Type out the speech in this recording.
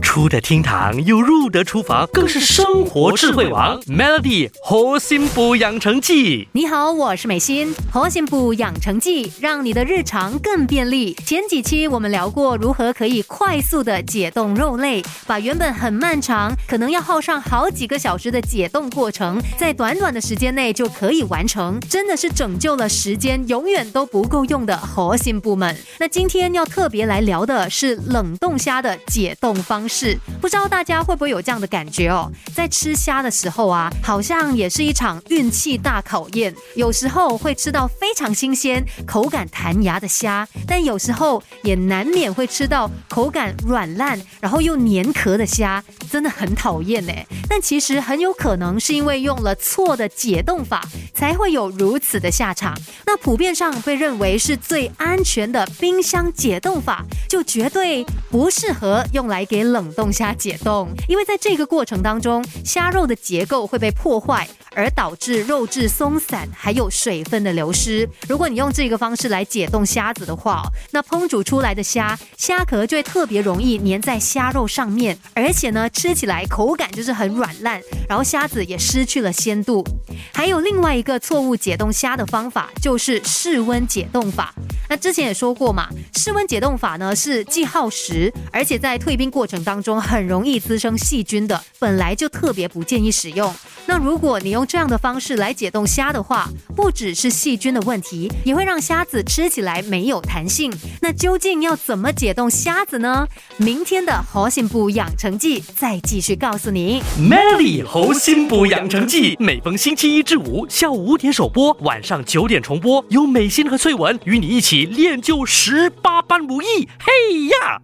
出得厅堂又入得厨房，更是生活智慧王。Melody 核心补养成记，你好，我是美心。核心补养成记，让你的日常更便利。前几期我们聊过如何可以快速的解冻肉类，把原本很漫长，可能要耗上好几个小时的解冻过程，在短短的时间内就可以完成，真的是拯救了时间永远都不够用的核心部门。那今天要特别来聊的是冷冻虾的解冻方。是不知道大家会不会有这样的感觉哦，在吃虾的时候啊，好像也是一场运气大考验。有时候会吃到非常新鲜、口感弹牙的虾，但有时候也难免会吃到口感软烂，然后又黏壳的虾，真的很讨厌呢。但其实很有可能是因为用了错的解冻法，才会有如此的下场。那普遍上被认为是最安全的冰箱解冻法，就绝对不适合用来给冷。冷冻虾解冻，因为在这个过程当中，虾肉的结构会被破坏，而导致肉质松散，还有水分的流失。如果你用这个方式来解冻虾子的话，那烹煮出来的虾虾壳就会特别容易粘在虾肉上面，而且呢，吃起来口感就是很软烂，然后虾子也失去了鲜度。还有另外一个错误解冻虾的方法，就是室温解冻法。那之前也说过嘛，室温解冻法呢是既耗时，而且在退冰过程当中很容易滋生细菌的，本来就特别不建议使用。那如果你用这样的方式来解冻虾的话，不只是细菌的问题，也会让虾子吃起来没有弹性。那究竟要怎么解冻虾子呢？明天的核心部养成记再继续告诉你。Melly 核心部养成记每逢星期一至五下午五点首播，晚上九点重播，有美心和翠文与你一起。练就十八般武艺，嘿呀！